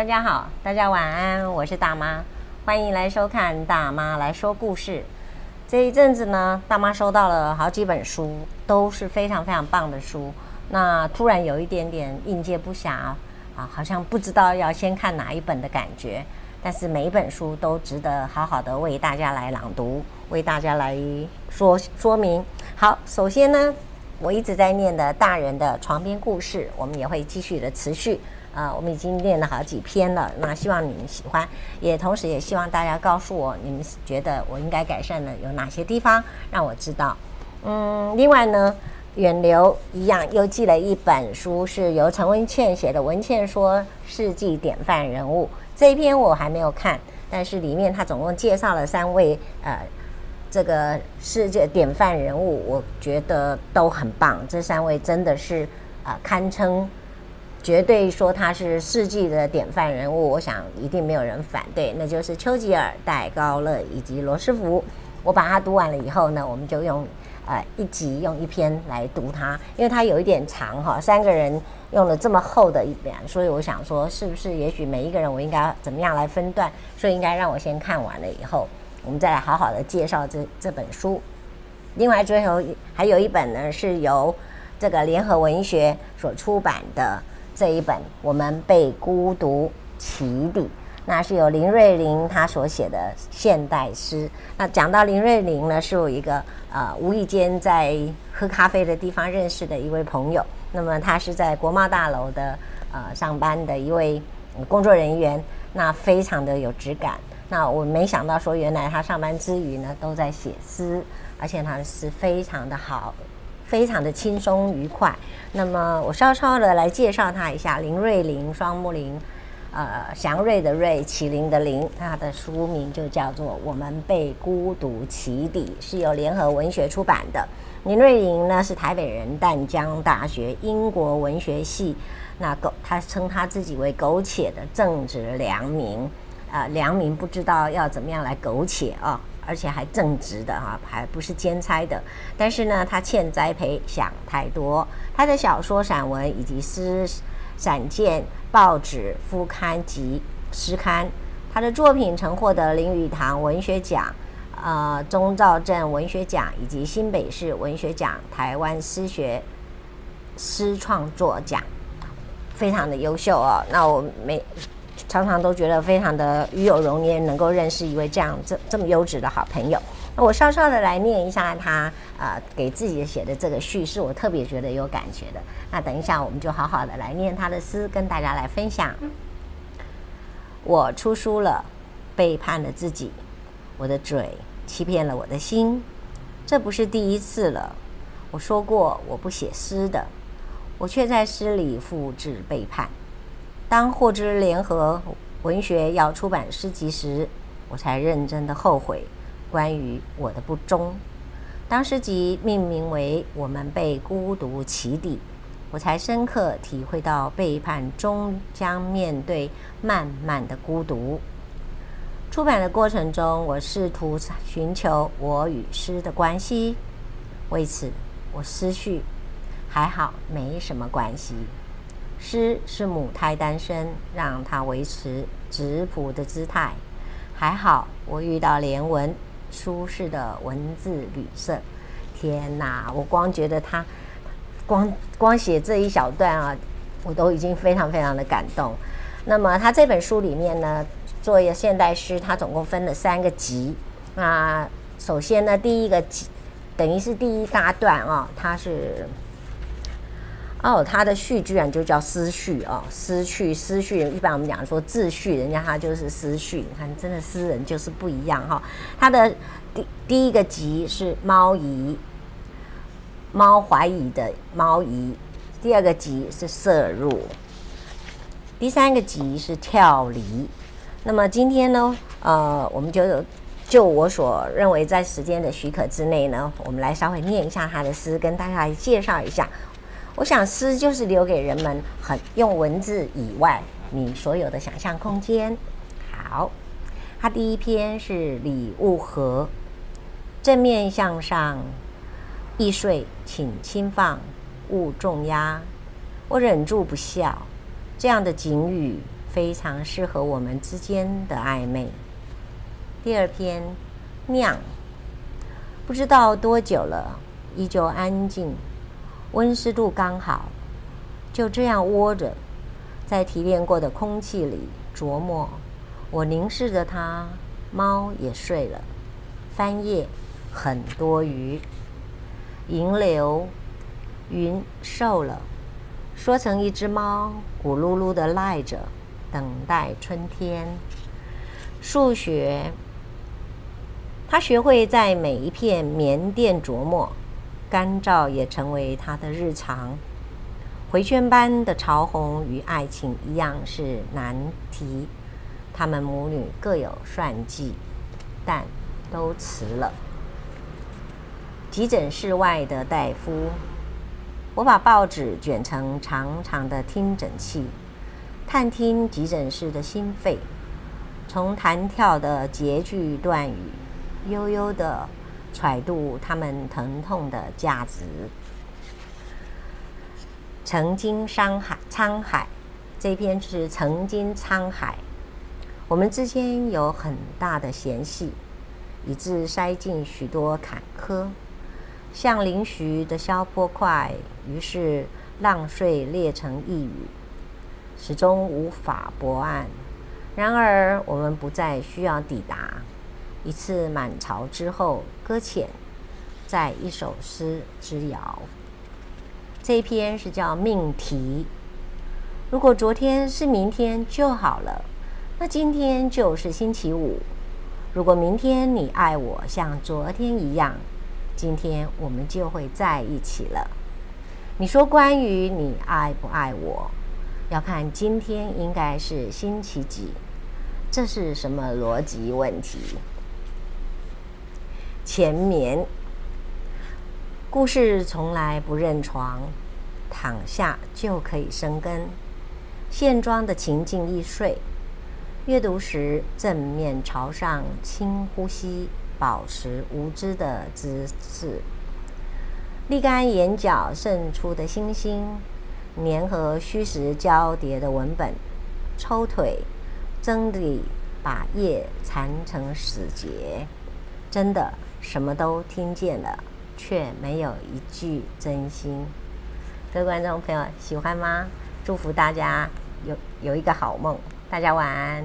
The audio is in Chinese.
大家好，大家晚安，我是大妈，欢迎来收看大妈来说故事。这一阵子呢，大妈收到了好几本书，都是非常非常棒的书。那突然有一点点应接不暇啊，好像不知道要先看哪一本的感觉。但是每一本书都值得好好的为大家来朗读，为大家来说说明。好，首先呢，我一直在念的大人的床边故事，我们也会继续的持续。啊、呃，我们已经念了好几篇了，那希望你们喜欢，也同时也希望大家告诉我，你们觉得我应该改善的有哪些地方，让我知道。嗯，另外呢，远流一样又寄了一本书，是由陈文茜写的《文茜说世纪典范人物》，这一篇我还没有看，但是里面他总共介绍了三位呃，这个世界典范人物，我觉得都很棒，这三位真的是啊、堪称。绝对说他是世纪的典范人物，我想一定没有人反对，那就是丘吉尔、戴高乐以及罗斯福。我把它读完了以后呢，我们就用呃一集用一篇来读它，因为它有一点长哈，三个人用了这么厚的一本，所以我想说，是不是也许每一个人我应该怎么样来分段？所以应该让我先看完了以后，我们再来好好的介绍这这本书。另外最后还有一本呢，是由这个联合文学所出版的。这一本《我们被孤独起底》，那是由林瑞玲她所写的现代诗。那讲到林瑞玲呢，是我一个呃无意间在喝咖啡的地方认识的一位朋友。那么他是在国贸大楼的呃上班的一位工作人员，那非常的有质感。那我没想到说，原来他上班之余呢都在写诗，而且他的诗非常的好。非常的轻松愉快。那么我稍稍的来介绍他一下，林瑞玲，双木林，呃，祥瑞的瑞，麒麟的麟，他的书名就叫做《我们被孤独起底》，是由联合文学出版的。林瑞玲呢是台北人，淡江大学英国文学系，那苟他称他自己为苟且的正直良民，呃，良民不知道要怎么样来苟且啊。而且还正直的哈，还不是兼差的。但是呢，他欠栽培，想太多。他的小说、散文以及诗、散见、报纸、副刊及诗刊，他的作品曾获得林语堂文学奖、呃钟兆政文学奖以及新北市文学奖、台湾诗学诗创作奖，非常的优秀哦。那我没。常常都觉得非常的与有荣焉，能够认识一位这样这这么优质的好朋友。那我稍稍的来念一下他呃给自己写的这个序，是我特别觉得有感觉的。那等一下我们就好好的来念他的诗，跟大家来分享。我出书了，背叛了自己，我的嘴欺骗了我的心，这不是第一次了。我说过我不写诗的，我却在诗里复制背叛。当获知联合文学要出版诗集时，我才认真的后悔关于我的不忠。当诗集命名为《我们被孤独起底》，我才深刻体会到背叛终将面对漫漫的孤独。出版的过程中，我试图寻求我与诗的关系，为此我思绪，还好没什么关系。诗是母胎单身，让他维持质朴的姿态。还好我遇到连文，舒适的文字旅社。天哪，我光觉得他，光光写这一小段啊，我都已经非常非常的感动。那么他这本书里面呢，作为现代诗，他总共分了三个集。那首先呢，第一个集等于是第一大段啊，它是。哦，他的序居然就叫诗序哦，诗序诗序，一般我们讲说秩序，人家他就是诗序。你看，真的诗人就是不一样哈、他的第第一个集是猫疑，猫怀疑的猫疑；第二个集是摄入；第三个集是跳离。那么今天呢，呃，我们就就我所认为在时间的许可之内呢，我们来稍微念一下他的诗，跟大家来介绍一下。我想诗就是留给人们很用文字以外你所有的想象空间。好，它第一篇是礼物盒，正面向上，易碎，请轻放，勿重压。我忍住不笑，这样的警语非常适合我们之间的暧昧。第二篇，酿，不知道多久了，依旧安静，温湿度刚好，就这样窝着，在提炼过的空气里琢磨。我凝视着它，猫也睡了，翻页很多余，银流，云瘦了，缩成一只猫，咕噜噜地赖着，等待春天。数学。他学会在每一片棉垫琢磨，干燥也成为他的日常。回旋般的潮红与爱情一样是难题。他们母女各有算计，但都辞了。急诊室外的大夫，我把报纸卷成长长的听诊器，探听急诊室的心肺，从弹跳的节句断语。悠悠的揣度他们疼痛的价值。曾经山海沧海，这篇是曾经沧海。我们之间有很大的嫌隙，以致塞进许多坎坷，像嶙峋的消波块，于是浪碎裂成一语，始终无法驳岸。然而，我们不再需要抵达。一次满潮之后搁浅，在一首诗之遥。这一篇是叫命题。如果昨天是明天就好了，那今天就是星期五。如果明天你爱我像昨天一样，今天我们就会在一起了。你说关于你爱不爱我，要看今天应该是星期几，这是什么逻辑问题？前眠，故事从来不认床，躺下就可以生根。线装的情境易碎，阅读时正面朝上，轻呼吸，保持无知的姿势。沥干眼角渗出的星星，粘合虚实交叠的文本，抽腿，真理把夜缠成死结，真的。什么都听见了，却没有一句真心。各位观众朋友，喜欢吗？祝福大家有有一个好梦，大家晚安。